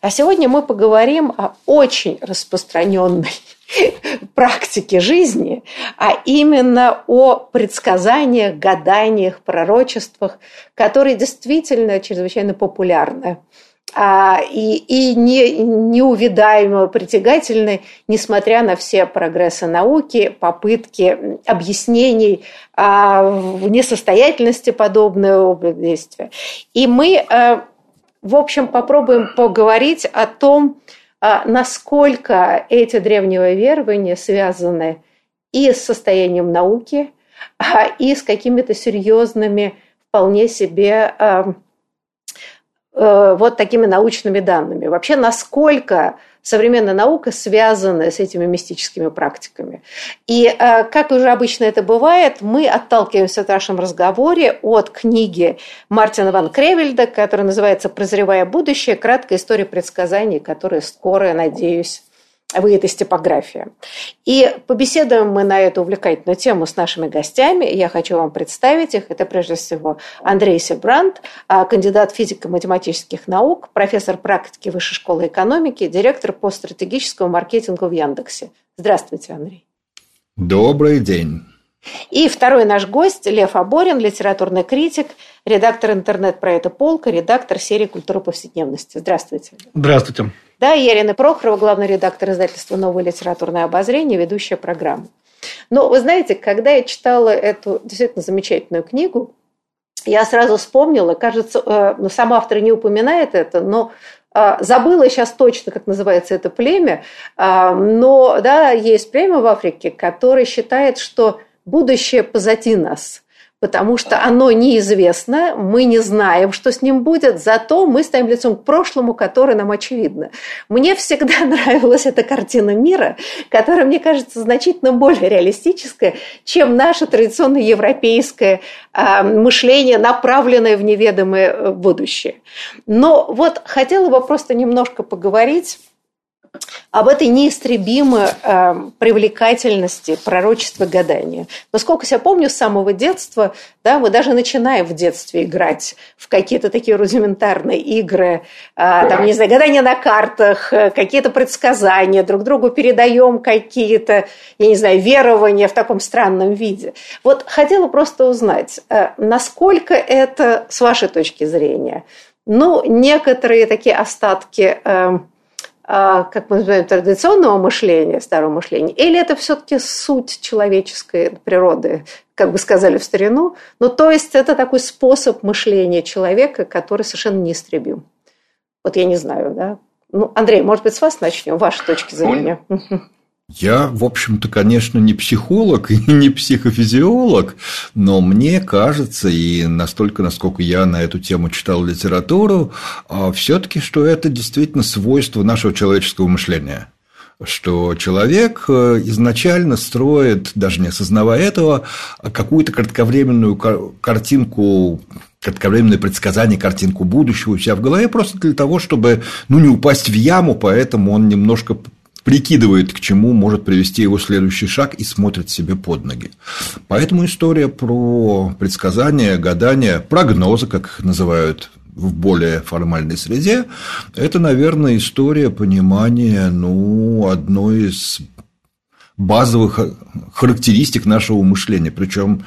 А сегодня мы поговорим о очень распространенной практике жизни, а именно о предсказаниях, гаданиях, пророчествах, которые действительно чрезвычайно популярны а, и, и не, неувидаемо притягательны, несмотря на все прогрессы науки, попытки объяснений а, несостоятельности подобного действия. И мы а, в общем, попробуем поговорить о том, а, насколько эти древние верования связаны и с состоянием науки, а, и с какими-то серьезными, вполне себе а, э, вот такими научными данными. Вообще, насколько современная наука связана с этими мистическими практиками. И, э, как уже обычно это бывает, мы отталкиваемся в нашем разговоре от книги Мартина Ван Кревельда, которая называется «Прозревая будущее. Краткая история предсказаний», которая скоро, надеюсь, выйдет из типографии. И побеседуем мы на эту увлекательную тему с нашими гостями. Я хочу вам представить их. Это прежде всего Андрей Себрант, а, кандидат физико-математических наук, профессор практики Высшей школы экономики, директор по стратегическому маркетингу в Яндексе. Здравствуйте, Андрей. Добрый день. И второй наш гость Лев Аборин, литературный критик, редактор интернет-проекта «Полка», редактор серии «Культура повседневности». Здравствуйте. Здравствуйте. Да, и Ирина Прохорова, главный редактор издательства «Новое литературное обозрение», ведущая программы. Но вы знаете, когда я читала эту действительно замечательную книгу, я сразу вспомнила, кажется, э, ну, сам автор не упоминает это, но э, забыла сейчас точно, как называется это племя, э, но да, есть племя в Африке, которое считает, что будущее позади нас – потому что оно неизвестно, мы не знаем, что с ним будет, зато мы стоим лицом к прошлому, которое нам очевидно. Мне всегда нравилась эта картина мира, которая, мне кажется, значительно более реалистическая, чем наше традиционное европейское э, мышление, направленное в неведомое э, будущее. Но вот хотела бы просто немножко поговорить об этой неистребимой э, привлекательности пророчества гадания. Насколько я помню, с самого детства, да, мы даже начинаем в детстве играть в какие-то такие рудиментарные игры, э, там, не знаю, гадания на картах, э, какие-то предсказания, друг другу передаем какие-то, я не знаю, верования в таком странном виде. Вот хотела просто узнать, э, насколько это, с вашей точки зрения, ну, некоторые такие остатки... Э, как мы называем, традиционного мышления, старого мышления, или это все-таки суть человеческой природы, как бы сказали в старину. Ну, то есть это такой способ мышления человека, который совершенно неистребим. Вот я не знаю, да. Ну, Андрей, может быть, с вас начнем, ваши точки зрения. Я, в общем-то, конечно, не психолог и не психофизиолог, но мне кажется, и настолько, насколько я на эту тему читал литературу, а, все-таки, что это действительно свойство нашего человеческого мышления что человек э, изначально строит, даже не осознавая этого, какую-то кратковременную картинку кратковременное предсказание, картинку будущего у себя в голове, просто для того, чтобы ну, не упасть в яму, поэтому он немножко прикидывает, к чему может привести его следующий шаг и смотрит себе под ноги. Поэтому история про предсказания, гадания, прогнозы, как их называют в более формальной среде, это, наверное, история понимания ну, одной из базовых характеристик нашего мышления. Причем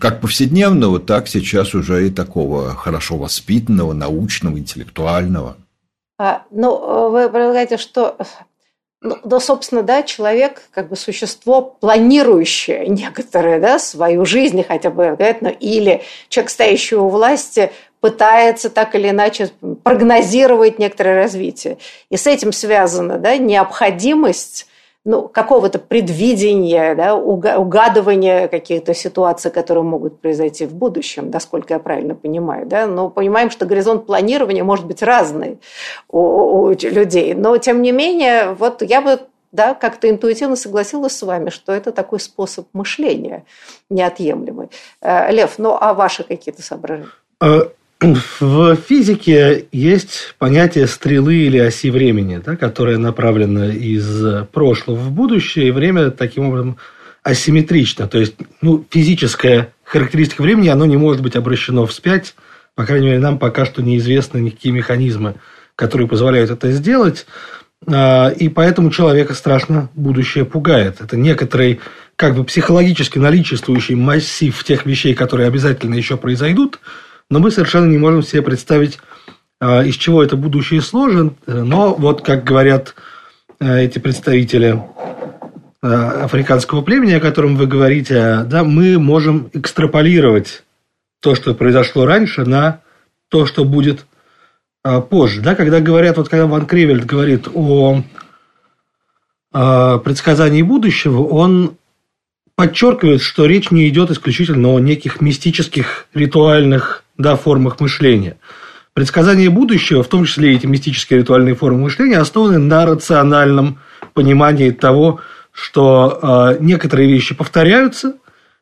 как повседневного, так сейчас уже и такого хорошо воспитанного, научного, интеллектуального. А, ну, вы предлагаете, что Ну, да, собственно, да, человек как бы существо планирующее некоторые, да, свою жизнь хотя бы, ну, или человек, стоящий у власти, пытается так или иначе прогнозировать некоторое развитие. И с этим связана да, необходимость ну, какого-то предвидения, да, угадывания каких-то ситуаций, которые могут произойти в будущем, насколько я правильно понимаю. Да? Но понимаем, что горизонт планирования может быть разный у, у людей. Но, тем не менее, вот я бы да, как-то интуитивно согласилась с вами, что это такой способ мышления неотъемлемый. Э, Лев, ну а ваши какие-то соображения? В физике есть понятие стрелы или оси времени, да, которая направлена из прошлого в будущее, и время таким образом асимметрично. То есть ну, физическая характеристика времени, оно не может быть обращено вспять. По крайней мере, нам пока что неизвестны никакие механизмы, которые позволяют это сделать. А, и поэтому человека страшно будущее пугает. Это некоторый как бы психологически наличествующий массив тех вещей, которые обязательно еще произойдут – но мы совершенно не можем себе представить, а, из чего это будущее сложен. Но вот, как говорят а, эти представители а, африканского племени, о котором вы говорите, да, мы можем экстраполировать то, что произошло раньше, на то, что будет позже. Да, когда говорят, вот когда Ван Кривельд говорит о предсказании будущего, он подчеркивает, что речь не идет исключительно о неких мистических ритуальных да, формах мышления. Предсказания будущего, в том числе эти мистические ритуальные формы мышления, основаны на рациональном понимании того, что э, некоторые вещи повторяются,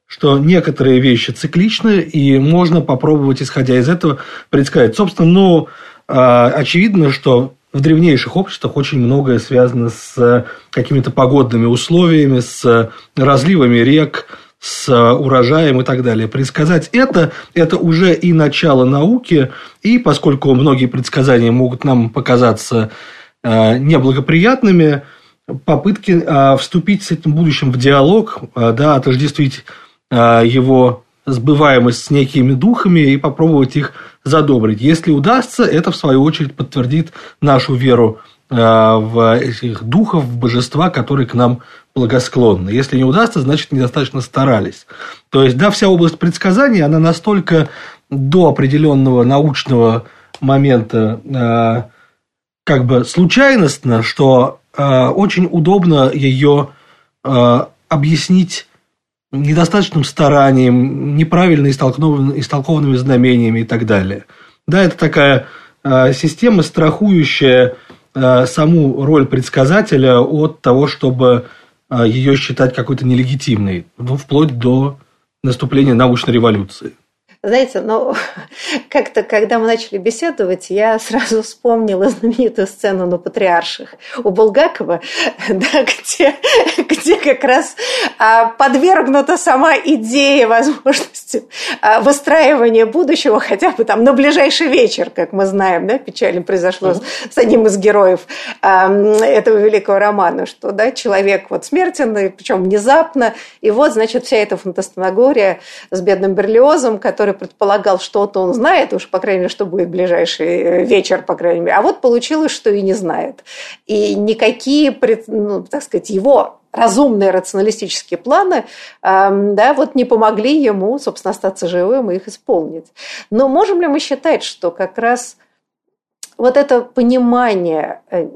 что некоторые вещи цикличны, и можно попробовать, исходя из этого, предсказать. Собственно, ну, э, очевидно, что в древнейших обществах очень многое связано с какими-то погодными условиями, с разливами рек, с урожаем и так далее. Предсказать это – это уже и начало науки, и поскольку многие предсказания могут нам показаться э, неблагоприятными, попытки э, вступить с этим будущим в диалог, э, да, отождествить его сбываемость с некими духами и попробовать их задобрить. Если удастся, это в свою очередь подтвердит нашу веру в этих духов, в божества, которые к нам благосклонны. Если не удастся, значит, недостаточно старались. То есть, да, вся область предсказаний, она настолько до определенного научного момента э, как бы случайностна, что э, очень удобно ее э, объяснить недостаточным старанием, неправильно истолкованными, истолкованными знамениями и так далее. Да, это такая э, система, страхующая э, саму роль предсказателя от того, чтобы ее считать какой-то нелегитимной, ну, вплоть до наступления научной революции. Знаете, ну, как-то, когда мы начали беседовать, я сразу вспомнила знаменитую сцену на Патриарших у Булгакова, да, где, где как раз а, подвергнута сама идея возможности а, выстраивания будущего хотя бы там на ближайший вечер, как мы знаем, да, печально произошло с, одним из героев а, этого великого романа, что да, человек вот смертен, причем внезапно, и вот, значит, вся эта фантастомагория с бедным Берлиозом, который который предполагал, что-то он знает, уж, по крайней мере, что будет ближайший э, вечер, по крайней мере. А вот получилось, что и не знает. И никакие, ну, так сказать, его разумные рационалистические планы э, да, вот не помогли ему, собственно, остаться живым и их исполнить. Но можем ли мы считать, что как раз вот это понимание э,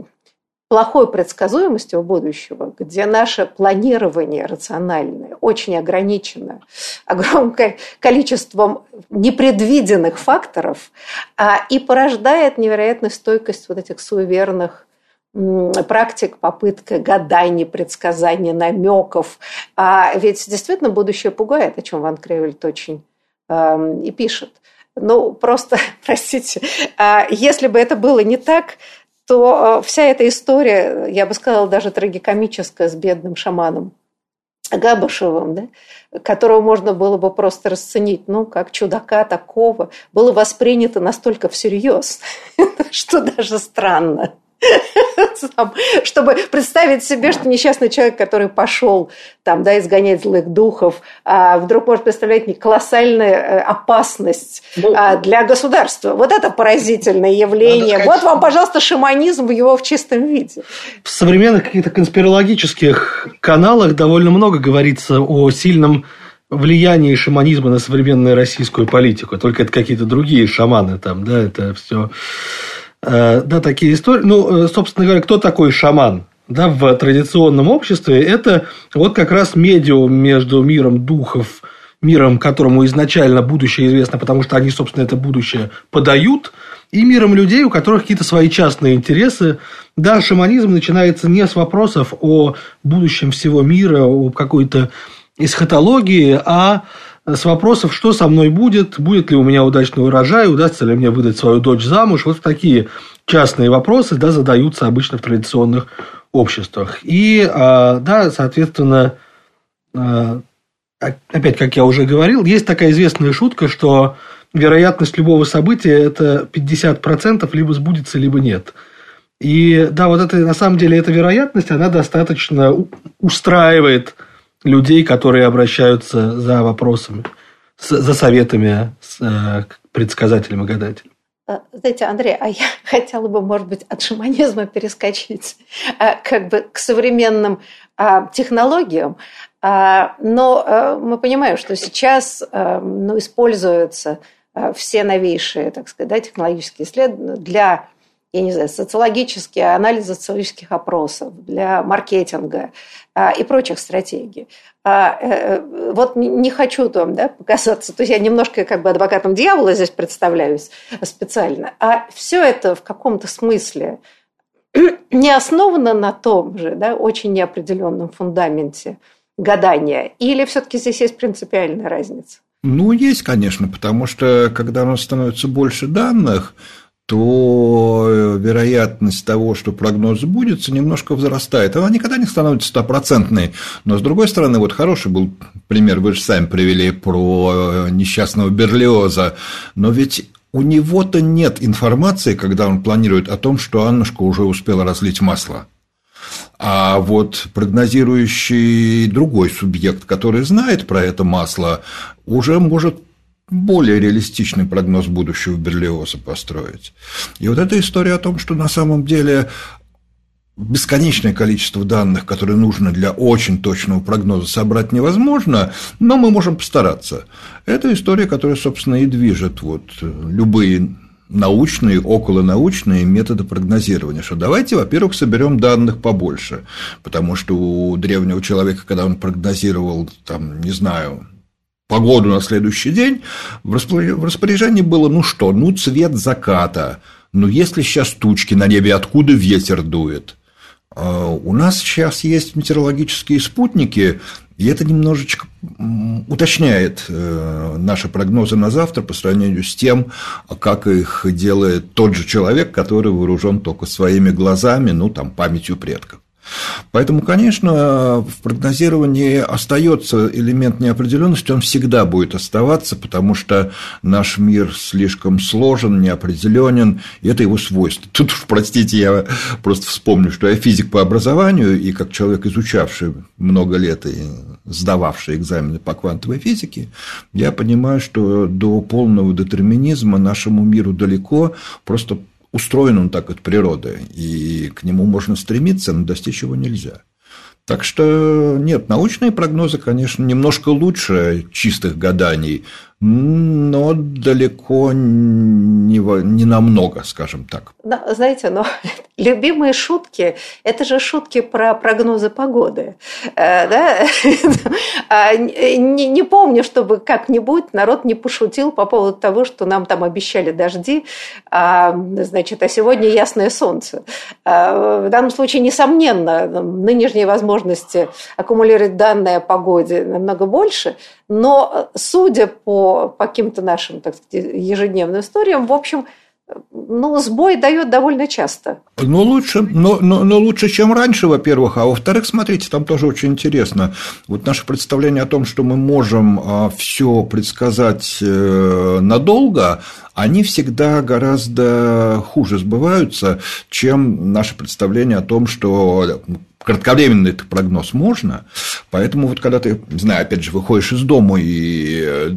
плохой предсказуемостью будущего, где наше планирование рациональное очень ограничено огромным количеством непредвиденных факторов а, и порождает невероятную стойкость вот этих суеверных практик, попытка гаданий, предсказаний, намеков. А ведь действительно будущее пугает, о чем Ван Кревельт очень э, и пишет. Ну, просто, простите, а если бы это было не так, то э, вся эта история, я бы сказала, даже трагикомическая с бедным шаманом Габышевым, да, которого можно было бы просто расценить, ну, как чудака такого, было воспринято настолько всерьез, что даже странно. чтобы представить себе, что несчастный человек, который пошел там, да, изгонять злых духов, а, вдруг может представлять не колоссальную э, опасность ну, а, для государства. Вот это поразительное явление. Сказать, вот вам, пожалуйста, шаманизм его в чистом виде. В современных каких-то конспирологических каналах довольно много говорится о сильном влиянии шаманизма на современную российскую политику. Только это какие-то другие шаманы там, да, это все да, такие истории. Ну, э, собственно говоря, кто такой шаман? Да, в традиционном обществе это вот как раз медиум между миром духов, миром, которому изначально будущее известно, потому что они, собственно, это будущее подают, и миром людей, у которых какие-то свои частные интересы. Да, шаманизм начинается не с вопросов о будущем всего мира, о какой-то эсхатологии, а с вопросов, что со мной будет, будет ли у меня удачный урожай, удастся ли мне выдать свою дочь замуж. Вот такие частные вопросы да, задаются обычно в традиционных обществах. И, а, да, соответственно, а, опять, как я уже говорил, есть такая известная шутка, что вероятность любого события – это 50% либо сбудется, либо нет. И да, вот это на самом деле эта вероятность, она достаточно устраивает людей, которые обращаются за вопросами, за советами с э, предсказателем и гадателем. Э, знаете, Андрей, а я хотела бы, может быть, от шаманизма перескочить э, как бы к современным технологиям, но мы понимаем, что сейчас ну, используются все новейшие, так сказать, да, технологические исследования для я не знаю, социологические анализы социологических опросов, для маркетинга а, и прочих стратегий. А, э, э, вот не хочу там да, показаться, то есть я немножко как бы адвокатом дьявола здесь представляюсь специально, а все это в каком-то смысле не основано на том же, да, очень неопределенном фундаменте гадания, или все-таки здесь есть принципиальная разница? Ну, есть, конечно, потому что когда у нас становится больше данных, то э, вероятность того, что прогноз сбудется, немножко возрастает. Она никогда не становится стопроцентной. Но, с другой стороны, вот хороший был пример, вы же сами привели про э, несчастного Берлиоза. Но ведь у него-то нет информации, когда он планирует о том, что Аннушка уже успела разлить масло. А вот прогнозирующий другой субъект, который знает про это масло, уже может более реалистичный прогноз будущего Берлиоза построить. И вот эта история о том, что на самом деле бесконечное количество данных, которые нужно для очень точного прогноза собрать невозможно, но мы можем постараться. Это история, которая, собственно, и движет вот любые научные, околонаучные методы прогнозирования, что давайте, во-первых, соберем данных побольше, потому что у древнего человека, когда он прогнозировал, там, не знаю, погоду на следующий день, в распоряжении было, ну что, ну цвет заката, ну если сейчас тучки на небе, откуда ветер дует? А, у нас сейчас есть метеорологические спутники, и это немножечко уточняет э, наши прогнозы на завтра по сравнению с тем, как их делает тот же человек, который вооружен только своими глазами, ну, там, памятью предков. Поэтому, конечно, в прогнозировании остается элемент неопределенности, он всегда будет оставаться, потому что наш мир слишком сложен, неопределенен, и это его свойство. Тут простите, я просто вспомню, что я физик по образованию, и как человек, изучавший много лет и сдававший экзамены по квантовой физике, я понимаю, что до полного детерминизма нашему миру далеко, просто устроен он так от природы, и к нему можно стремиться, но достичь его нельзя. Так что нет, научные прогнозы, конечно, немножко лучше чистых гаданий, но далеко не, не намного, скажем так. Но, знаете, но любимые шутки – это же шутки про прогнозы погоды. Э, да? А, не, не помню, чтобы как-нибудь народ не пошутил по поводу того, что нам там обещали дожди, а, значит, а сегодня ясное солнце. А, в данном случае, несомненно, нынешние возможности аккумулировать данные о погоде намного больше, но судя по по каким-то нашим, так сказать, ежедневным историям, в общем, ну, сбой дает довольно часто. Ну, лучше, но, но, но лучше, чем раньше, во-первых. А во-вторых, смотрите, там тоже очень интересно. Вот наше представление о том, что мы можем а, все предсказать э, надолго, они всегда гораздо хуже сбываются, чем наше представление о том, что кратковременный этот прогноз можно, поэтому вот когда ты, не знаю, опять же, выходишь из дома и э,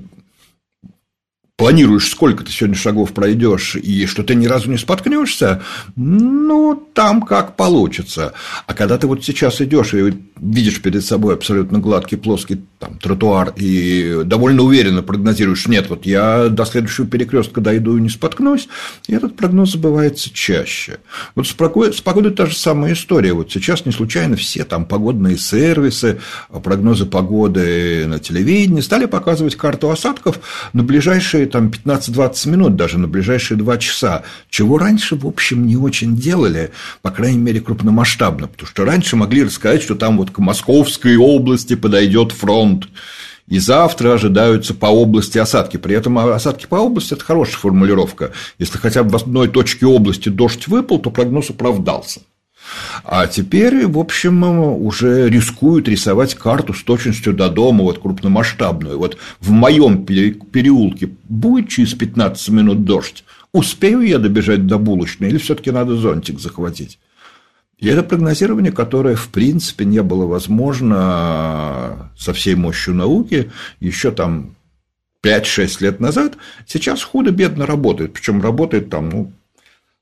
планируешь, сколько ты сегодня шагов пройдешь, и что ты ни разу не споткнешься, ну, там как получится. А когда ты вот сейчас идешь и видишь перед собой абсолютно гладкий, плоский там, тротуар и довольно уверенно прогнозируешь, нет, вот я до следующего перекрестка дойду и не споткнусь, и этот прогноз забывается чаще. Вот с погодой та же самая история. Вот сейчас не случайно все там погодные сервисы, прогнозы погоды на телевидении стали показывать карту осадков на ближайшие там 15-20 минут, даже на ближайшие 2 часа, чего раньше, в общем, не очень делали, по крайней мере, крупномасштабно, потому что раньше могли рассказать, что там вот к Московской области подойдет фронт, и завтра ожидаются по области осадки. При этом осадки по области – это хорошая формулировка. Если хотя бы в одной точке области дождь выпал, то прогноз оправдался. А теперь, в общем, уже рискуют рисовать карту с точностью до дома, вот крупномасштабную. Вот в моем переулке будет через 15 минут дождь. Успею я добежать до булочной или все-таки надо зонтик захватить? И это прогнозирование, которое, в принципе, не было возможно со всей мощью науки еще там 5-6 лет назад, сейчас худо-бедно работает. Причем работает там, ну,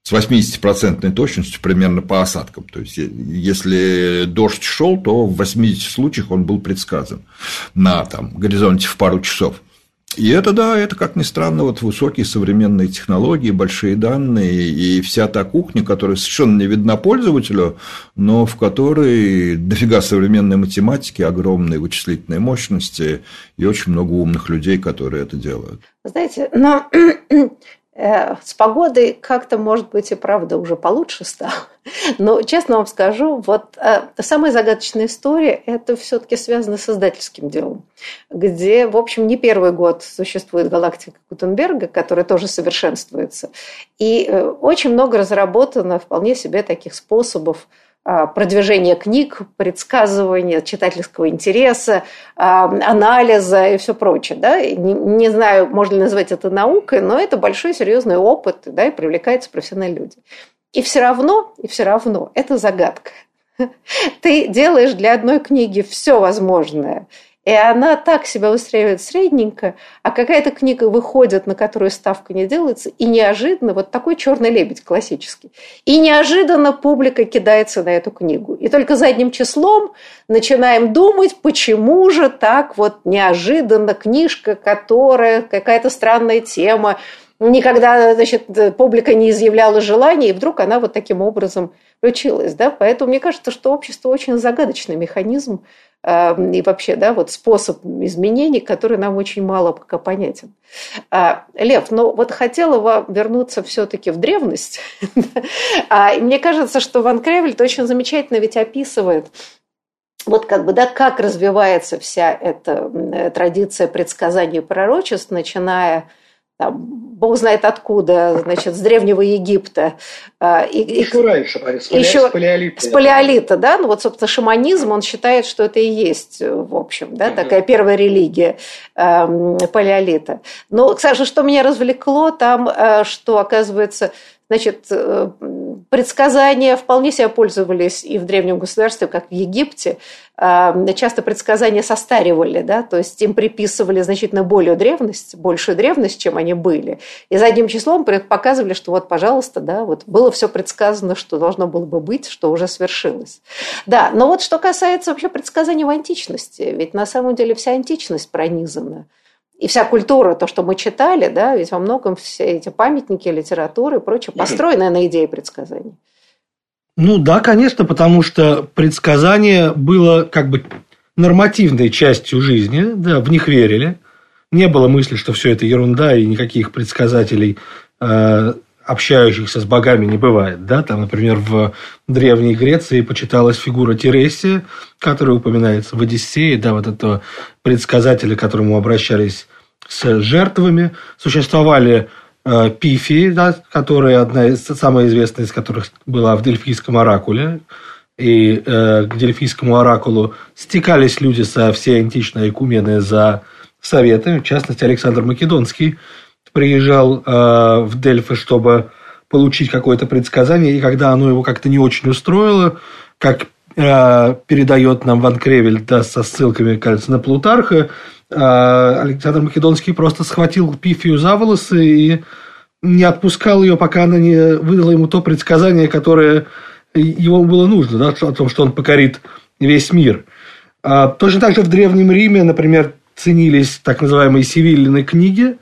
с 80% точностью примерно по осадкам. То есть, если дождь шел, то в 80 случаях он был предсказан на там, горизонте в пару часов. И это, да, это, как ни странно, вот высокие современные технологии, большие данные и вся та кухня, которая совершенно не видна пользователю, но в которой дофига современной математики, огромные вычислительные мощности и очень много умных людей, которые это делают. Знаете, но с погодой как-то, может быть, и правда уже получше стало. Но, честно вам скажу, вот э, самая загадочная история – это все-таки связано с издательским делом, где, в общем, не первый год существует галактика Гутенберга, которая тоже совершенствуется. И э, очень много разработано вполне себе таких способов а, продвижения книг, предсказывания читательского интереса, а, анализа и все прочее. Да? Не, не знаю, можно ли назвать это наукой, но это большой серьезный опыт, да, и привлекаются профессиональные люди. И все равно, и все равно, это загадка. Ты делаешь для одной книги все возможное, и она так себя устраивает средненько, а какая-то книга выходит, на которую ставка не делается, и неожиданно, вот такой черный лебедь классический, и неожиданно публика кидается на эту книгу. И только задним числом начинаем думать, почему же так вот неожиданно книжка, которая какая-то странная тема, никогда, значит, публика не изъявляла желания, и вдруг она вот таким образом включилась, да, поэтому мне кажется, что общество очень загадочный механизм, Эм, и вообще, да, вот способ изменений, который нам очень мало пока понятен. А, Лев, ну вот хотела вам вернуться все-таки в древность. А, мне кажется, что Ван Кревельт очень замечательно ведь описывает вот как бы, да, как развивается вся эта традиция предсказаний и пророчеств, начиная там, бог знает откуда, значит, с Древнего Египта. А, и, еще и, раньше, с, еще, с палеолита. С палеолита, да, ну вот, собственно, шаманизм, он считает, что это и есть, в общем, да, угу. такая первая религия э, палеолита. Но, кстати, что меня развлекло там, э, что, оказывается, Значит, э, предсказания вполне себя пользовались и в древнем государстве, как в Египте. А, часто предсказания состаривали, да, то есть им приписывали значительно более древность, большую древность, чем они были. И задним числом показывали, что вот, пожалуйста, да, вот было все предсказано, что должно было бы быть, что уже свершилось. Да, но вот что касается вообще предсказаний в античности, ведь на самом деле вся античность пронизана и вся культура, то, что мы читали, да, ведь во многом все эти памятники, литературы и прочее построены на идее предсказаний. Ну да, конечно, потому что предсказание было как бы нормативной частью жизни, да, в них верили. Не было мысли, что все это ерунда и никаких предсказателей э, общающихся с богами не бывает. Да? Там, например, в Древней Греции почиталась фигура Тересия, которая упоминается в Одиссее, да, вот этого предсказателя, к которому обращались с жертвами. Существовали э, Пифии, да, которая одна из, самая известная из которых была в Дельфийском оракуле. И э, к Дельфийскому оракулу стекались люди со всей античной Экумены за советами. В частности, Александр Македонский приезжал э, в Дельфы, чтобы получить какое-то предсказание, и когда оно его как-то не очень устроило, как э, передает нам Ван Кревель да, со ссылками, кажется, на Плутарха, э, Александр Македонский просто схватил Пифию за волосы и не отпускал ее, пока она не выдала ему то предсказание, которое ему было нужно, да, о том, что он покорит весь мир. А, точно так же в Древнем Риме, например, ценились так называемые сивиллины книги.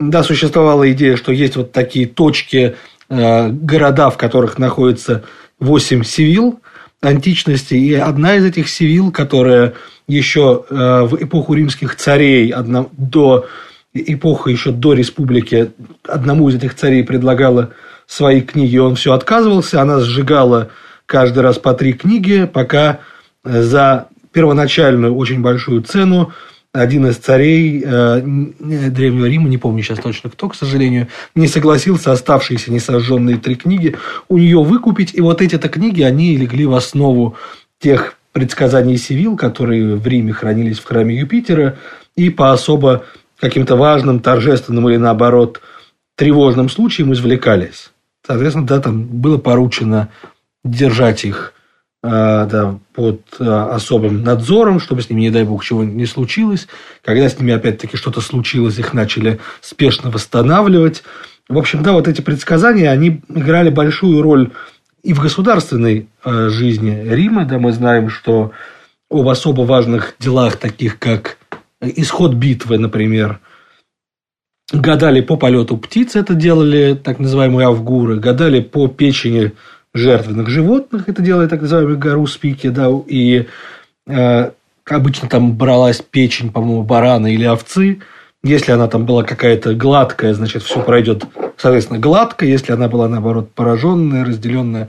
Да, существовала идея, что есть вот такие точки, э, города, в которых находится 8 сивил античности. И одна из этих сивил, которая еще э, в эпоху римских царей, до эпохи еще до республики, одному из этих царей предлагала свои книги, он все отказывался, она сжигала каждый раз по три книги, пока э, за первоначальную очень большую цену один из царей э, Древнего Рима, не помню сейчас точно кто, к сожалению, не согласился оставшиеся несожженные три книги у нее выкупить. И вот эти-то книги, они легли в основу тех предсказаний Сивил, которые в Риме хранились в храме Юпитера, и по особо каким-то важным, торжественным или наоборот тревожным случаям извлекались. Соответственно, да, там было поручено держать их э, да, под э, особым надзором, чтобы с ними, не дай бог, чего не случилось. Когда с ними опять-таки что-то случилось, их начали спешно восстанавливать. В общем, да, вот эти предсказания, они играли большую роль и в государственной э, жизни Рима. Да, мы знаем, что об особо важных делах, таких как исход битвы, например, гадали по полету птиц, это делали так называемые авгуры, гадали по печени жертвенных животных, это делали так называемые гаруспики, да, и э, обычно там бралась печень, по-моему, барана или овцы, если она там была какая-то гладкая, значит, все пройдет, соответственно, гладко. Если она была, наоборот, пораженная, разделенная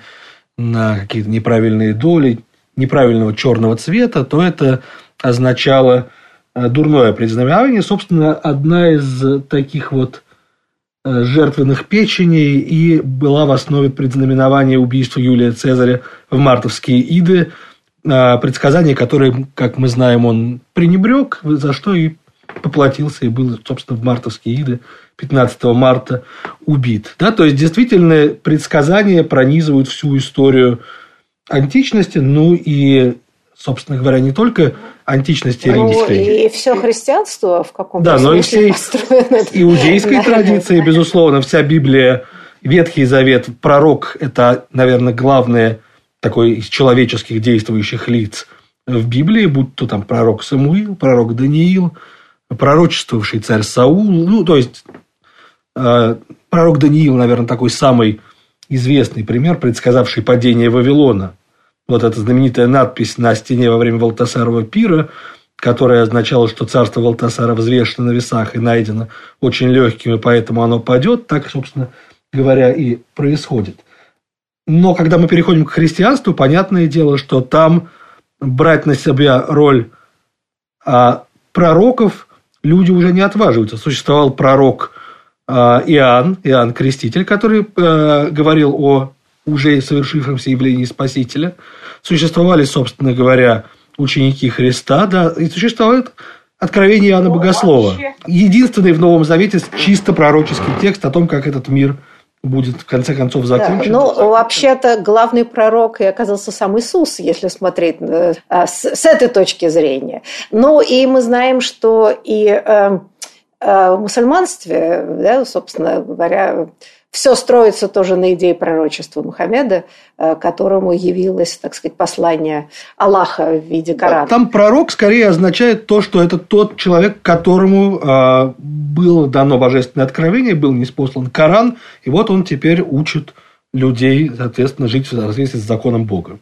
на какие-то неправильные доли, неправильного черного цвета, то это означало Э, дурное предзнамение. Собственно, одна из таких вот жертвенных печеней и была в основе предзнаменования убийства Юлия Цезаря в мартовские иды, э, предсказание, которое, как мы знаем, он пренебрег, за что и поплатился, и был, собственно, в мартовские иды 15 марта убит. Да, то есть, действительно, предсказания пронизывают всю историю античности, ну и, собственно говоря, не только античности ну, римской. И все христианство в каком-то да, но и всей иудейской традиции, безусловно, вся Библия, Ветхий Завет, пророк – это, наверное, главное такой из человеческих действующих лиц в Библии, будь то там пророк Самуил, пророк Даниил, пророчествовавший царь Саул, ну, то есть, э, пророк Даниил, наверное, такой самый известный пример, предсказавший падение Вавилона вот эта знаменитая надпись на стене во время Валтасарова пира, которая означала, что царство Валтасара взвешено на весах и найдено очень легким, и поэтому оно падет, так, собственно говоря, и происходит. Но когда мы переходим к христианству, понятное дело, что там брать на себя роль а, пророков люди уже не отваживаются. Существовал пророк а, Иоанн, Иоанн Креститель, который а, говорил о уже совершившемся явлении Спасителя. Существовали, собственно говоря, ученики Христа, да, и существует откровение Иоанна Богослова. Единственный в Новом Завете чисто пророческий текст о том, как этот мир будет в конце концов закончен. Да, ну, вообще-то главный пророк и оказался сам Иисус, если смотреть э, а, с, с этой точки зрения. Ну, и мы знаем, что и э, э, в мусульманстве, да, собственно говоря, все строится тоже на идее пророчества Мухаммеда, э, которому явилось, так сказать, послание Аллаха в виде Корана. Там пророк скорее означает то, что это тот человек, которому э, было дано божественное откровение, был неспослан Коран, и вот он теперь учит людей, соответственно, жить в соответствии с законом Бога.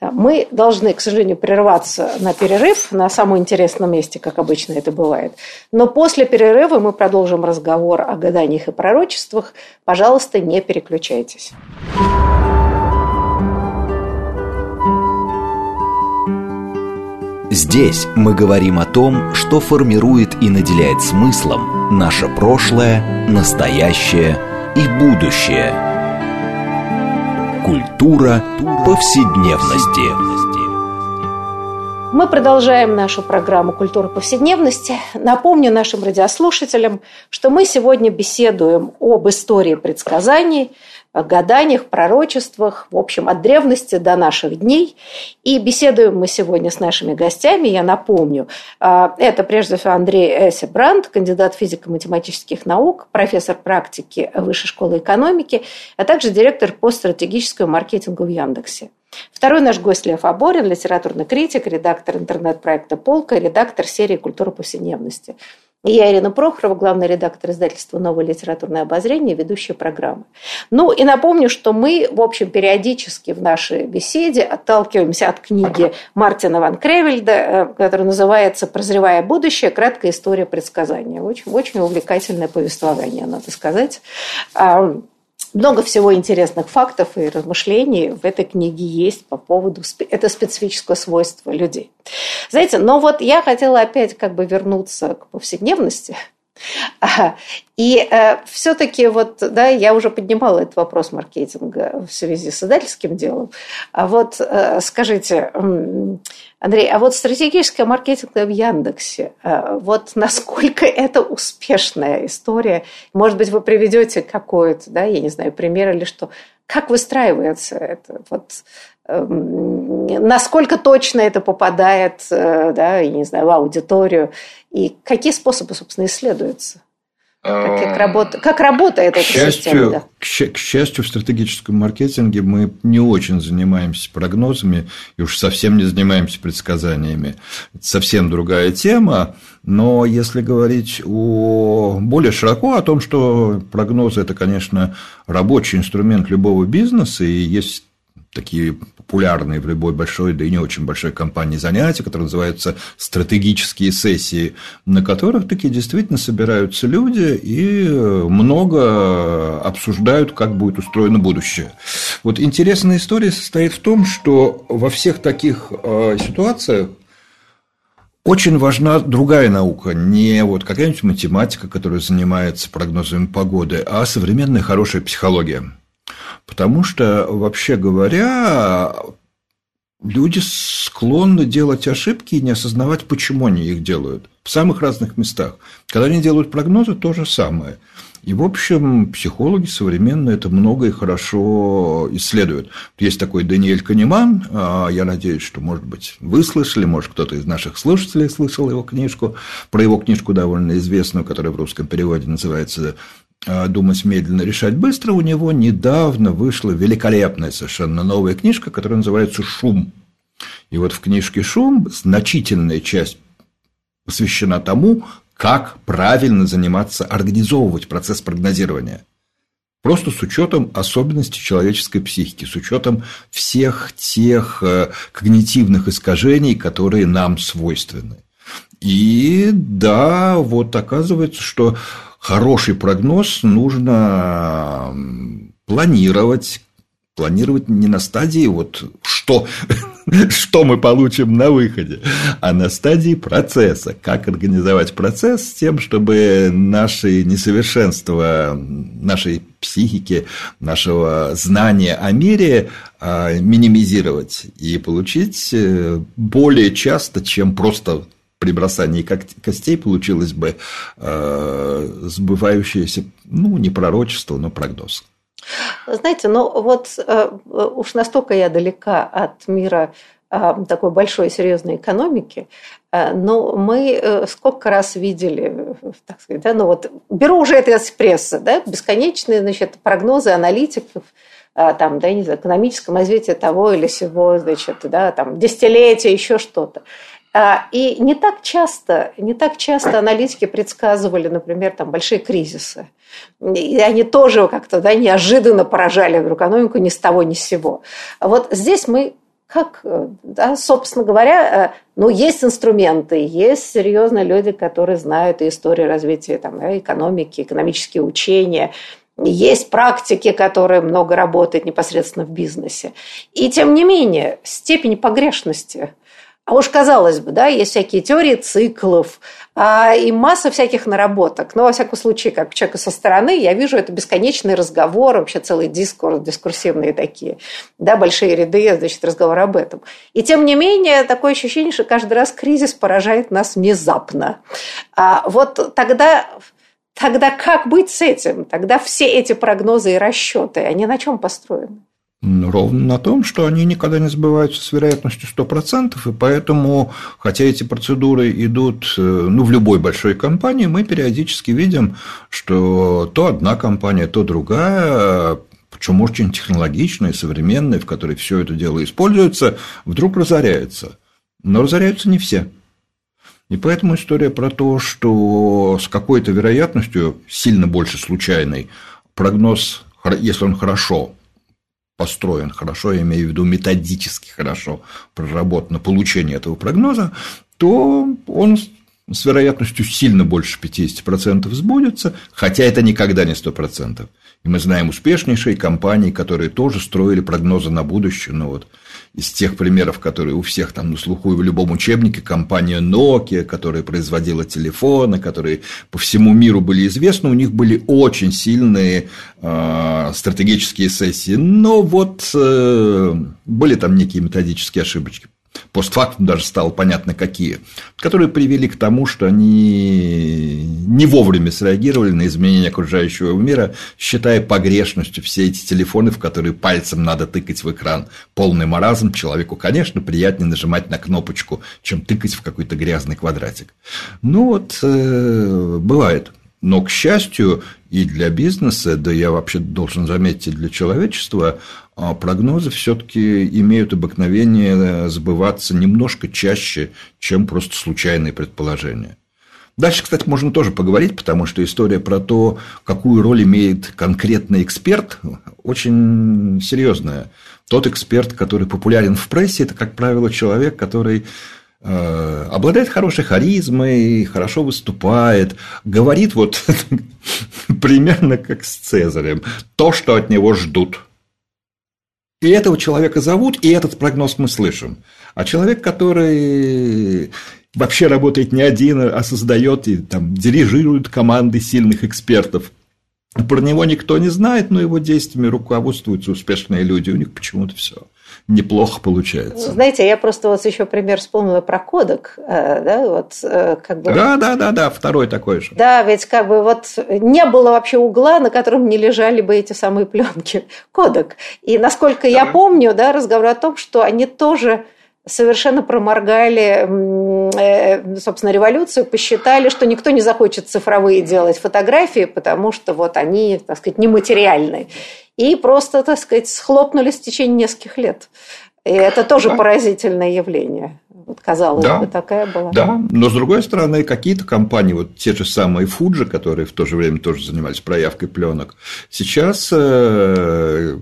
Мы должны, к сожалению, прерваться на перерыв на самом интересном месте, как обычно это бывает. Но после перерыва мы продолжим разговор о гаданиях и пророчествах. Пожалуйста, не переключайтесь. Здесь мы говорим о том, что формирует и наделяет смыслом наше прошлое, настоящее и будущее. Культура повседневности. Мы продолжаем нашу программу «Культура повседневности». Напомню нашим радиослушателям, что мы сегодня беседуем об истории предсказаний – гаданиях, пророчествах, в общем, от древности до наших дней. И беседуем мы сегодня с нашими гостями. Я напомню, а, это прежде всего Андрей Эссе Брандт, кандидат физико-математических наук, профессор практики Высшей школы экономики, а также директор по стратегическому маркетингу в Яндексе. Второй наш гость Лев Аборин, литературный критик, редактор интернет-проекта «Полка», редактор серии «Культура повседневности». Я Ирина Прохорова, главный редактор издательства «Новое литературное обозрение», ведущая программы. Ну и напомню, что мы, в общем, периодически в нашей беседе отталкиваемся от книги Мартина Ван Кревельда, э, которая называется «Прозревая будущее. Краткая история предсказания». Очень, очень увлекательное повествование, надо сказать. Много всего интересных фактов и размышлений в этой книге есть по поводу это специфического свойства людей. Знаете, но вот я хотела опять как бы вернуться к повседневности и э, все-таки вот, да, я уже поднимала этот вопрос маркетинга в связи с издательским делом. А вот э, скажите, Андрей, а вот стратегическая маркетинг в Яндексе, э, вот насколько это успешная история? Может быть, вы приведете какой-то, да, я не знаю, пример или что? Как выстраивается это? Вот эм, насколько точно это попадает, э, да, я не знаю, в аудиторию? И какие способы, собственно, исследуются? Как, как, работа, как работает к эта счастью, система? Да? К счастью, в стратегическом маркетинге мы не очень занимаемся прогнозами и уж совсем не занимаемся предсказаниями. Это совсем другая тема. Но если говорить о более широко о том, что прогнозы – это, конечно, рабочий инструмент любого бизнеса, и есть такие популярные в любой большой, да и не очень большой компании занятия, которые называются стратегические сессии, на которых такие действительно собираются люди и много обсуждают, как будет устроено будущее. Вот интересная история состоит в том, что во всех таких э, ситуациях очень важна другая наука, не вот какая-нибудь математика, которая занимается прогнозами погоды, а современная хорошая психология. Потому что, вообще говоря, люди склонны делать ошибки и не осознавать, почему они их делают. В самых разных местах. Когда они делают прогнозы, то же самое. И, в общем, психологи современные это много и хорошо исследуют. Есть такой Даниэль Канеман, а, я надеюсь, что, может быть, вы слышали, может, кто-то из наших слушателей слышал его книжку, про его книжку довольно известную, которая в русском переводе называется думать медленно, решать быстро, у него недавно вышла великолепная совершенно новая книжка, которая называется «Шум». И вот в книжке «Шум» значительная часть посвящена тому, как правильно заниматься, организовывать процесс прогнозирования. Просто с учетом особенностей человеческой психики, с учетом всех тех э, когнитивных искажений, которые нам свойственны. И да, вот оказывается, что хороший прогноз нужно планировать, планировать не на стадии вот что, что мы получим на выходе, а на стадии процесса. Как организовать процесс с тем, чтобы наши несовершенства нашей психики, нашего знания о мире а, минимизировать и получить э, более часто, чем просто при бросании костей получилось бы э, сбывающееся, ну, не пророчество, но прогноз. Знаете, ну вот э, уж настолько я далека от мира э, такой большой серьезной экономики, э, но мы э, сколько раз видели, так сказать, да, ну вот беру уже это из прессы, да, бесконечные, значит, прогнозы аналитиков, там, да, не знаю, экономическом развитии того или сего, значит, да, там, десятилетия, еще что-то. А, и не так часто, не так часто аналитики предсказывали, например, там, большие кризисы. И они тоже как-то да, неожиданно поражали экономику ни с того, ни с сего. Вот здесь мы как, да, собственно говоря, э, ну, есть инструменты, есть серьезные люди, которые знают историю развития там, экономики, экономические учения, есть практики, которые много работают непосредственно в бизнесе. И тем не менее, степень погрешности – А уж казалось бы, да, есть всякие теории циклов, а, и масса всяких наработок. Но, во всяком случае, как человека со стороны, я вижу это бесконечный разговор, вообще целый дискурс, дискурсивные такие, да, большие ряды, значит, разговор об этом. И тем не менее, такое ощущение, что каждый раз кризис поражает нас внезапно. А вот тогда Тогда как быть с этим? Тогда все эти прогнозы и расчеты, они на чем построены? Ровно на том, что они никогда не сбываются с вероятностью 100%, и поэтому, хотя эти процедуры идут э, ну, в любой большой компании, мы периодически видим, что то одна компания, то другая, причем очень технологичная, современная, в которой все это дело используется, вдруг разоряется. Но разоряются не все. И поэтому история про то, что с какой-то вероятностью, сильно больше случайной, прогноз, если он хорошо построен хорошо, я имею в виду методически хорошо проработан на получение этого прогноза, то он с вероятностью сильно больше 50% сбудется, хотя это никогда не 100%. И мы знаем успешнейшие компании, которые тоже строили прогнозы на будущее. Ну, вот из тех примеров, которые у всех там на слуху и в любом учебнике, компания Nokia, которая производила телефоны, которые по всему миру были известны, у них были очень сильные э, стратегические сессии, но вот э, были там некие методические ошибочки постфактум даже стало понятно какие, которые привели к тому, что они не вовремя среагировали на изменения окружающего мира, считая погрешностью все эти телефоны, в которые пальцем надо тыкать в экран. Полный маразм человеку, конечно, приятнее нажимать на кнопочку, чем тыкать в какой-то грязный квадратик. Ну вот, э, бывает. Но, к счастью, и для бизнеса, да я вообще должен заметить, для человечества, а прогнозы все-таки имеют обыкновение сбываться немножко чаще, чем просто случайные предположения. Дальше, кстати, можно тоже поговорить, потому что история про то, какую роль имеет конкретный эксперт, очень серьезная. Тот эксперт, который популярен в прессе, это, как правило, человек, который э, обладает хорошей харизмой, хорошо выступает, говорит вот примерно как с Цезарем, то, что от него ждут – и этого человека зовут, и этот прогноз мы слышим. А человек, который вообще работает не один, а создает и там, дирижирует команды сильных экспертов. Про него никто не знает, но его действиями руководствуются успешные люди. У них почему-то все неплохо получается. Знаете, я просто вот еще пример вспомнила про кодек, э, да, вот э, как бы... Да, да, да, да, второй такой же. Да, ведь как бы вот не было вообще угла, на котором не лежали бы эти самые пленки. Кодек. И насколько да. я помню, да, разговор о том, что они тоже совершенно проморгали, э, собственно, революцию, посчитали, что никто не захочет цифровые делать фотографии, потому что вот они, так сказать, нематериальные и просто, так сказать, схлопнулись в течение нескольких лет. И это тоже да. поразительное явление. Вот казалось да. бы, такая была. Да, но с другой стороны, какие-то компании, вот те же самые Fuji, которые в то же время тоже занимались проявкой пленок, сейчас э,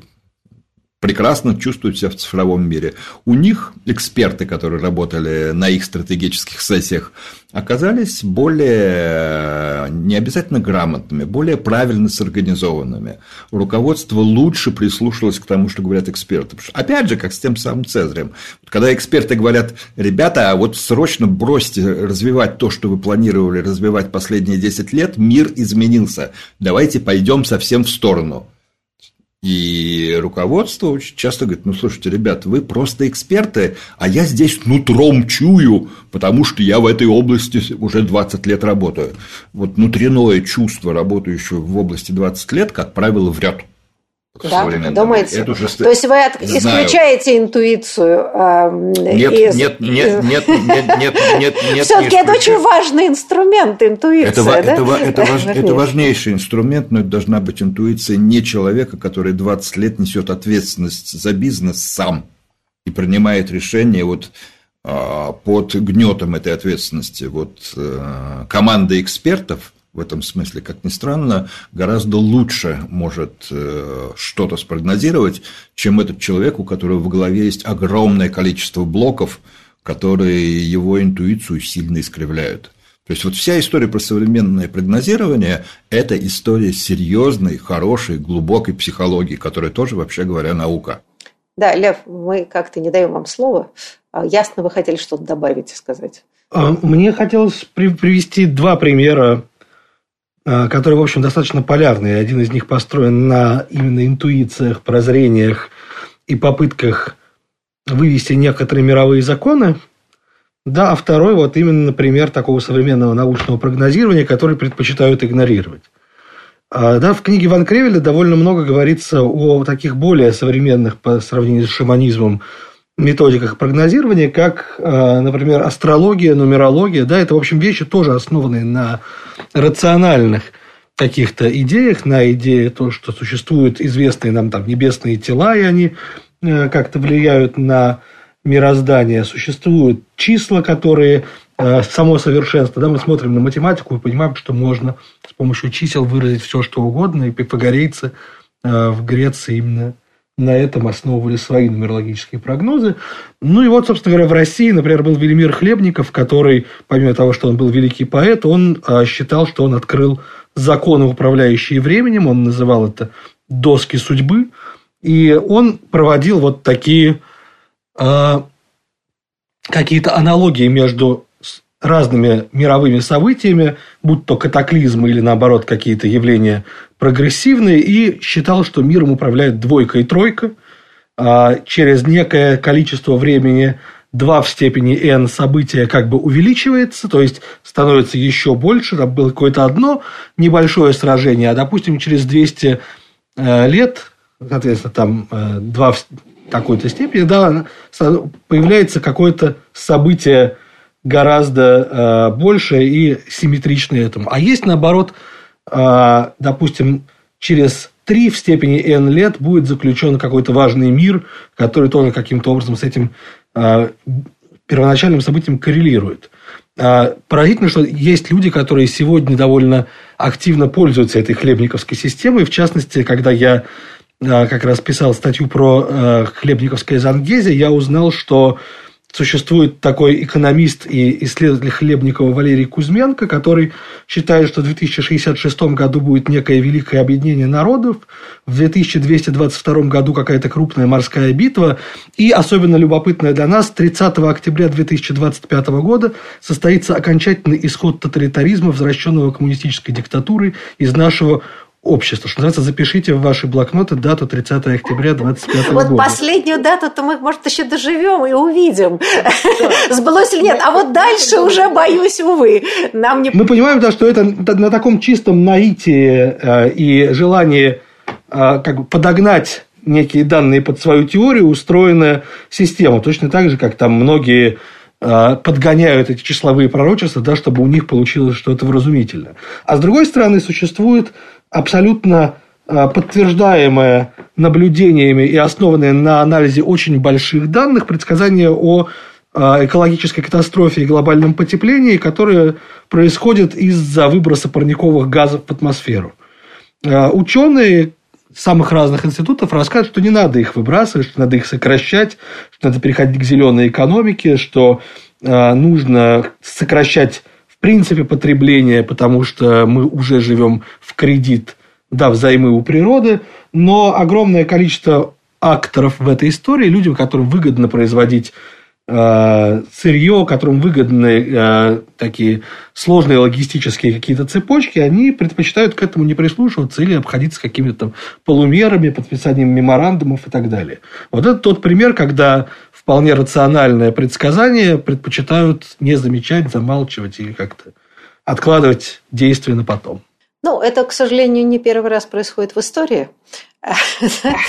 прекрасно чувствуют себя в цифровом мире. У них эксперты, которые работали на их стратегических сессиях, оказались более не обязательно грамотными, более правильно сорганизованными. Руководство лучше прислушалось к тому, что говорят эксперты. Что, опять же, как с тем самым Цезарем. Когда эксперты говорят, ребята, а вот срочно бросьте развивать то, что вы планировали развивать последние 10 лет, мир изменился. Давайте пойдем совсем в сторону. И руководство очень часто говорит, ну, слушайте, ребят, вы просто эксперты, а я здесь нутром чую, потому что я в этой области уже 20 лет работаю. Вот внутреннее чувство, работающее в области 20 лет, как правило, врет. Да, думаете? Это уже... То есть вы от... исключаете интуицию? Э, нет, из... нет, нет, нет, нет, нет, нет, нет. Все-таки это очень важный инструмент, интуиция. Это, да? это, это, важ... это важнейший инструмент, но это должна быть интуиция не человека, который 20 лет несет ответственность за бизнес сам и принимает решения вот а, под гнетом этой ответственности. Вот э, команда экспертов в этом смысле, как ни странно, гораздо лучше может э, что-то спрогнозировать, чем этот человек, у которого в голове есть огромное количество блоков, которые его интуицию сильно искривляют. То есть вот вся история про современное прогнозирование – это история серьезной, хорошей, глубокой психологии, которая тоже, вообще говоря, наука. Да, Лев, мы как-то не даем вам слова. А, ясно, вы хотели что-то добавить и сказать. А, мне хотелось привести два примера, которые, в общем, достаточно полярные. Один из них построен на именно интуициях, прозрениях и попытках вывести некоторые мировые законы. Да, а второй вот именно пример такого современного научного прогнозирования, который предпочитают игнорировать. А, да, в книге Ван Кревеля довольно много говорится о таких более современных по сравнению с шаманизмом методиках прогнозирования, как, а, например, астрология, нумерология. Да, это, в общем, вещи тоже основанные на рациональных каких-то идеях, на идее того, что существуют известные нам там небесные тела, и они э, как-то влияют на мироздание. Существуют числа, которые Э, само совершенство. Да, мы смотрим на математику и понимаем, что можно с помощью чисел выразить все, что угодно. И пифагорейцы э, в Греции именно на этом основывали свои нумерологические прогнозы. Ну и вот, собственно говоря, в России, например, был Велимир Хлебников, который, помимо того, что он был великий поэт, он э, считал, что он открыл законы, управляющие временем, он называл это доски судьбы, и он проводил вот такие какие-то аналогии между разными мировыми событиями, будь то катаклизмы или, наоборот, какие-то явления прогрессивные, и считал, что миром управляет двойка и тройка. А через некое количество времени 2 в степени n события как бы увеличивается, то есть становится еще больше, там было какое-то одно небольшое сражение, а, допустим, через 200 э, лет, соответственно, там 2 э, в какой-то степени, да, появляется какое-то событие гораздо э, больше и симметричнее этому. А есть, наоборот, допустим, через 3 в степени n лет будет заключен какой-то важный мир, который тоже каким-то образом с этим э, первоначальным событием коррелирует. Поразительно, что есть люди, которые сегодня довольно активно пользуются этой хлебниковской системой. В частности, когда я как раз писал статью про хлебниковское зангезе, я узнал, что Существует такой экономист и исследователь Хлебникова Валерий Кузьменко, который считает, что в 2066 году будет некое великое объединение народов, в 2222 году какая-то крупная морская битва, и особенно любопытное для нас, 30 октября 2025 года состоится окончательный исход тоталитаризма, возвращенного коммунистической диктатуры из нашего общества. Что называется, запишите в ваши блокноты дату 30 октября 25 вот года. Вот последнюю дату-то мы, может, еще доживем и увидим, да. сбылось или нет. А вот дальше уже боюсь, увы. Нам не... Мы понимаем, да, что это на таком чистом наитии э, и желании э, как бы подогнать некие данные под свою теорию устроенная система. Точно так же, как там многие подгоняют эти числовые пророчества, да, чтобы у них получилось что-то вразумительное. А с другой стороны, существует абсолютно а, подтверждаемое наблюдениями и основанное на анализе очень больших данных предсказание о а, экологической катастрофе и глобальном потеплении, которое происходит из-за выброса парниковых газов в атмосферу. Ученые самых разных институтов рассказывают, что не надо их выбрасывать, что надо их сокращать, что надо переходить к зеленой экономике, что нужно сокращать принципе потребления, потому что мы уже живем в кредит, да, взаймы у природы, но огромное количество акторов в этой истории, людям, которым выгодно производить э, сырье, которым выгодны э, такие сложные логистические какие-то цепочки, они предпочитают к этому не прислушиваться или обходиться какими-то там полумерами, подписанием меморандумов и так далее. Вот это тот пример, когда вполне рациональное предсказание предпочитают не замечать, замалчивать или как-то откладывать действия на потом. Ну, это, к сожалению, не первый раз происходит в истории.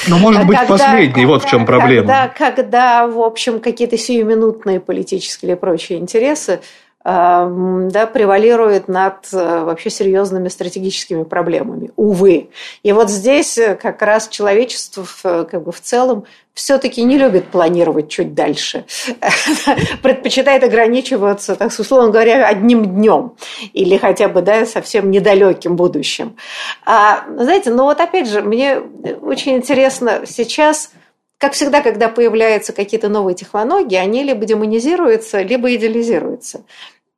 Но может быть когда, последний, вот в чем проблема. Когда, когда, в общем, какие-то сиюминутные политические или прочие интересы да, превалирует над э, вообще серьезными стратегическими проблемами. Увы. И вот здесь э, как раз человечество э, как бы в целом все-таки не любит планировать чуть дальше. Предпочитает ограничиваться, так условно говоря, одним днем или хотя бы да, совсем недалеким будущим. А, знаете, ну вот опять же, мне очень интересно сейчас как всегда, когда появляются какие-то новые технологии, они либо демонизируются, либо идеализируются.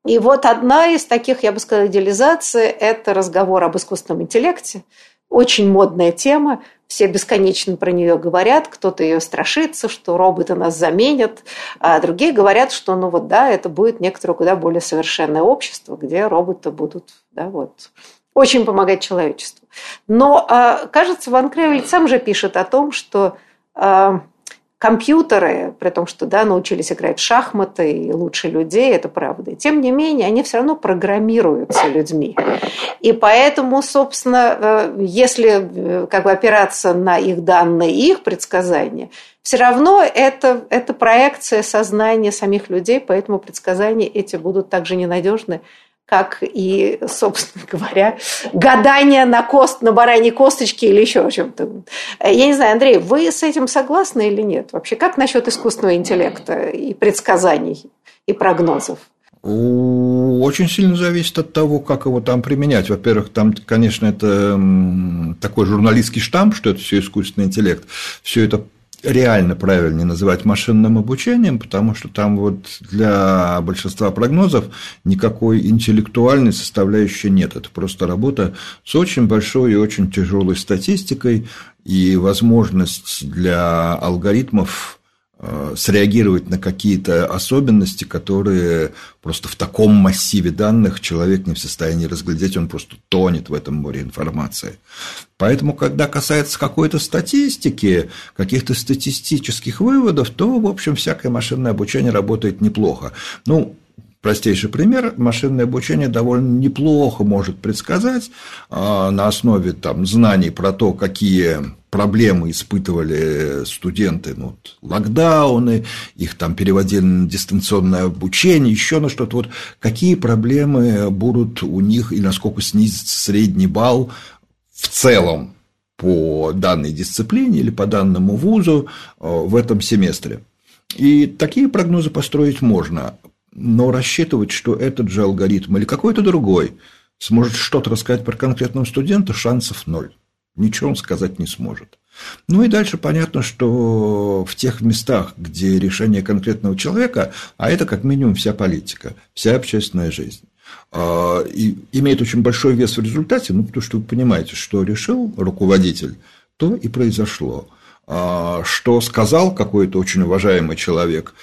И вот одна из таких, я бы сказала, идеализаций – это разговор об искусственном интеллекте, очень модная тема, все бесконечно про нее говорят, кто-то ее страшится, что роботы нас заменят, а другие говорят, что ну вот да, это будет некоторое куда более совершенное общество, где роботы будут да, вот, очень помогать человечеству. Но, а, кажется, Ван Кревель сам же пишет о том, что а, компьютеры, при том, что да, научились играть в шахматы и лучше людей, это правда. тем не менее, они все равно программируются людьми. И поэтому, собственно, э, если э, как бы опираться на их данные и их предсказания, все равно это, это проекция сознания самих людей, поэтому предсказания эти будут также ненадежны, как и, собственно говоря, гадание на, кост, на бараньей косточке или еще о чем-то. Я не знаю, Андрей, вы с этим согласны или нет? Вообще, как насчет искусственного интеллекта и предсказаний и прогнозов? Очень сильно зависит от того, как его там применять. Во-первых, там, конечно, это такой журналистский штамп, что это все искусственный интеллект. Все это реально правильнее называть машинным обучением, потому что там вот для большинства прогнозов никакой интеллектуальной составляющей нет. Это просто работа с очень большой и очень тяжелой статистикой и возможность для алгоритмов среагировать на какие-то особенности, которые просто в таком массиве данных человек не в состоянии разглядеть, он просто тонет в этом море информации. Поэтому, когда касается какой-то статистики, каких-то статистических выводов, то, в общем, всякое машинное обучение работает неплохо. Ну, Простейший пример. Машинное обучение довольно неплохо может предсказать а, на основе там, знаний про то, какие проблемы испытывали студенты, ну, локдауны, их там переводили на дистанционное обучение, еще на что-то. Вот какие проблемы будут у них и насколько снизится средний балл в целом по данной дисциплине или по данному вузу а, в этом семестре. И такие прогнозы построить можно. Но рассчитывать, что этот же алгоритм или какой-то другой сможет что-то рассказать про конкретного студента, шансов ноль. Ничего он сказать не сможет. Ну и дальше понятно, что в тех местах, где решение конкретного человека, а это как минимум вся политика, вся общественная жизнь, а, и имеет очень большой вес в результате, ну, потому что вы понимаете, что решил руководитель, то и произошло. А, что сказал какой-то очень уважаемый человек,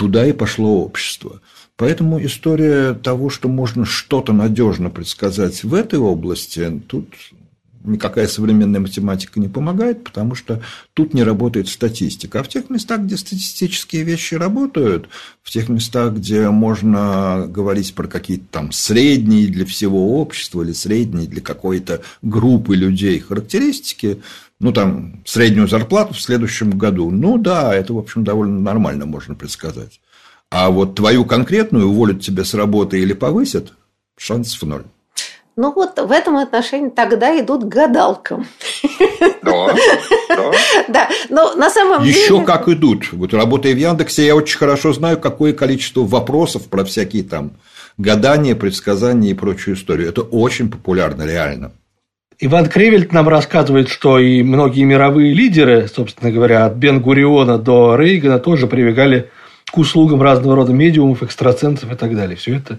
туда и пошло общество. Поэтому история того, что можно что-то надежно предсказать в этой области, тут никакая современная математика не помогает, потому что тут не работает статистика. А в тех местах, где статистические вещи работают, в тех местах, где можно говорить про какие-то там средние для всего общества или средние для какой-то группы людей характеристики, ну, там, среднюю зарплату в следующем году. Ну, да, это, в общем, довольно нормально можно предсказать. А вот твою конкретную уволят тебя с работы или повысят, шансов ноль. Ну вот в этом отношении тогда идут к гадалкам. Да, да. Да, но на самом Еще деле... Еще как идут. Вот работая в Яндексе, я очень хорошо знаю, какое количество вопросов про всякие там гадания, предсказания и прочую историю. Это очень популярно, реально. Иван Кревельт нам рассказывает, что и многие мировые лидеры, собственно говоря, от Бен Гуриона до Рейгана тоже прибегали к услугам разного рода медиумов, экстрасенсов и так далее. Все это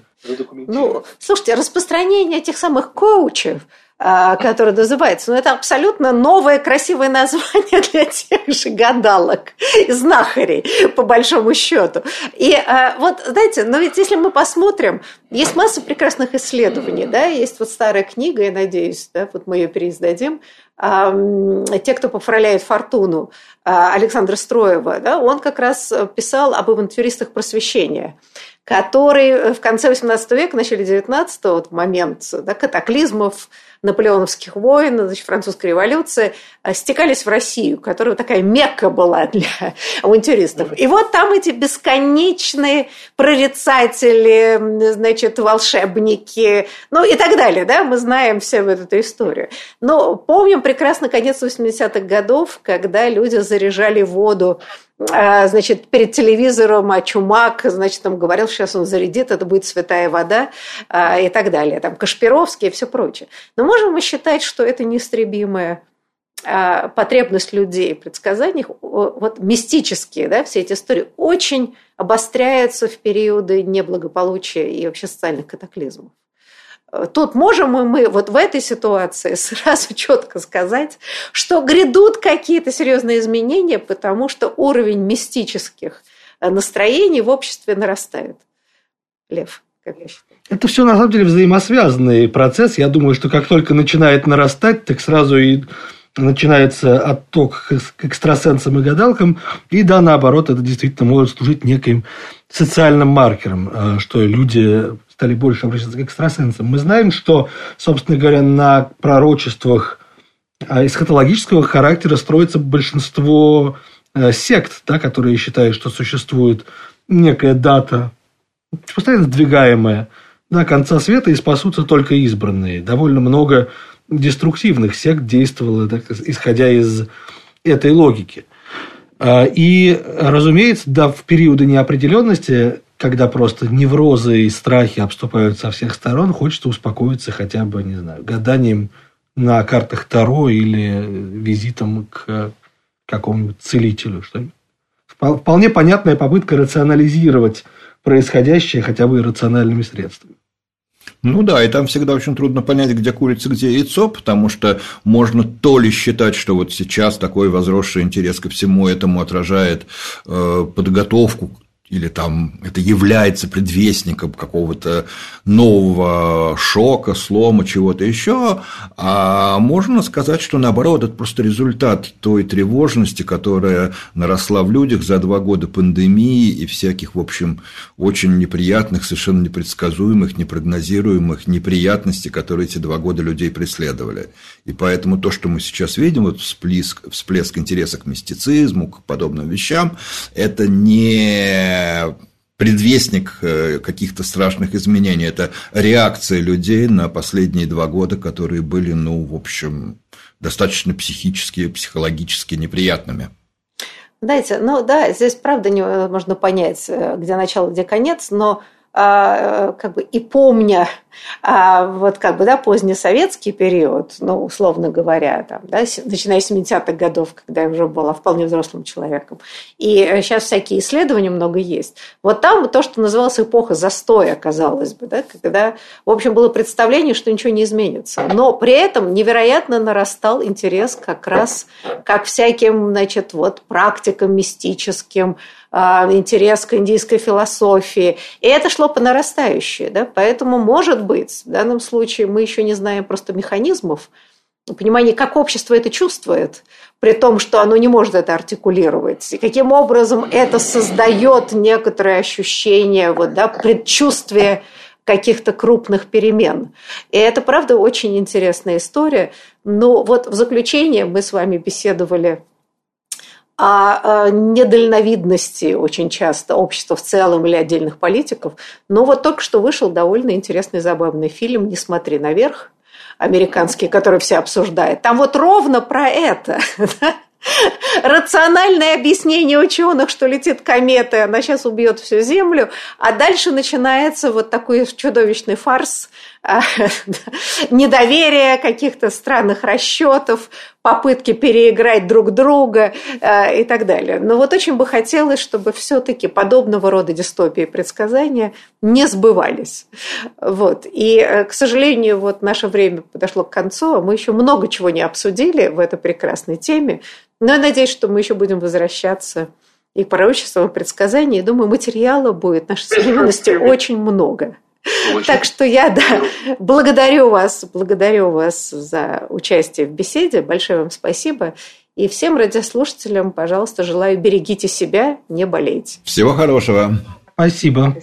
ну, слушайте, распространение этих самых коучев – а, который называется. Но это абсолютно новое красивое название для тех же гадалок и знахарей, по большому счету. И а, вот, знаете, но ведь если мы посмотрим, есть масса прекрасных исследований, да, есть вот старая книга, я надеюсь, да, вот мы ее переиздадим, те, кто поправляет фортуну, а, Александра Строева, да, он как раз писал об авантюристах просвещения который в конце XVIII века, начале XIX, вот момент да, катаклизмов, наполеоновских войн, значит, французской революции, э, стекались в Россию, которая такая мекка была для авантюристов. И вот там эти бесконечные прорицатели, значит, волшебники, ну и так далее, да, мы знаем всю эту историю. Но помним прекрасно конец 80-х годов, когда люди заряжали воду значит, перед телевизором, а Чумак, значит, там говорил, сейчас он зарядит, это будет святая вода а, и так далее, там Кашпировский и все прочее. Но можем мы считать, что это неистребимая а, потребность людей в предсказаниях, вот мистические, да, все эти истории очень обостряются в периоды неблагополучия и вообще социальных катаклизмов. Тут можем мы вот в этой ситуации сразу четко сказать, что грядут какие-то серьезные изменения, потому что уровень мистических настроений в обществе нарастает. Лев, как я считаю. Это все на самом деле взаимосвязанный процесс. Я думаю, что как только начинает нарастать, так сразу и начинается отток к экстрасенсам и гадалкам, и да, наоборот, это действительно может служить неким социальным маркером, э, что люди стали больше обращаться к экстрасенсам. Мы знаем, что, собственно говоря, на пророчествах э, эсхатологического характера строится большинство э, сект, да, которые считают, что существует некая дата, постоянно сдвигаемая, до конца света, и спасутся только избранные. Довольно много деструктивных сект действовало, так, исходя из этой логики. А, и, разумеется, да, в периоды неопределенности, когда просто неврозы и страхи обступают со всех сторон, хочется успокоиться хотя бы, не знаю, гаданием на картах Таро или визитом к какому-нибудь целителю. Что-нибудь. Вполне понятная попытка рационализировать происходящее хотя бы рациональными средствами. Ну да, и там всегда очень трудно понять, где курица, где яйцо, потому что можно то ли считать, что вот сейчас такой возросший интерес ко всему этому отражает э, подготовку или там это является предвестником какого-то нового шока, слома, чего-то еще, а можно сказать, что наоборот, это просто результат той тревожности, которая наросла в людях за два года пандемии и всяких, в общем, очень неприятных, совершенно непредсказуемых, непрогнозируемых неприятностей, которые эти два года людей преследовали. И поэтому то, что мы сейчас видим, вот всплеск, всплеск интереса к мистицизму, к подобным вещам, это не предвестник э, каких-то страшных изменений. Это реакция людей на последние два года, которые были, ну, в общем, достаточно психически, психологически неприятными. Знаете, ну да, здесь правда невозможно понять, э, где начало, где конец, но э, как бы и помня а, вот как бы, да, позднесоветский период, ну, условно говоря, там, да, начиная с 70-х годов, когда я уже была вполне взрослым человеком, и сейчас всякие исследования много есть, вот там то, что называлось эпоха застоя, казалось бы, да, когда, в общем, было представление, что ничего не изменится, но при этом невероятно нарастал интерес как раз как всяким, значит, вот практикам мистическим, а, интерес к индийской философии. И это шло по нарастающей. Да? Поэтому, может быть, в данном случае мы еще не знаем просто механизмов, понимание, как общество это чувствует, при том, что оно не может это артикулировать, и каким образом это создает некоторое ощущение, вот, да, предчувствие каких-то крупных перемен. И это, правда, очень интересная история. Но вот в заключение мы с вами беседовали о недальновидности очень часто общества в целом или отдельных политиков. Но вот только что вышел довольно интересный, забавный фильм «Не смотри наверх», американский, который все обсуждают. Там вот ровно про это. Рациональное объяснение ученых, что летит комета, она сейчас убьет всю Землю, а дальше начинается вот такой чудовищный фарс – а, недоверия, каких-то странных расчетов, попытки переиграть друг друга а, и так далее. Но вот очень бы хотелось, чтобы все-таки подобного рода дистопии и предсказания не сбывались. Вот. И, э, к сожалению, вот наше время подошло к концу, а мы еще много чего не обсудили в этой прекрасной теме. Но я надеюсь, что мы еще будем возвращаться и к пророчествам, и предсказаниям. И думаю, материала будет нашей современности очень много. Очень. Так что я да, благодарю вас, благодарю вас за участие в беседе. Большое вам спасибо. И всем радиослушателям, пожалуйста, желаю берегите себя, не болейте. Всего хорошего. Спасибо.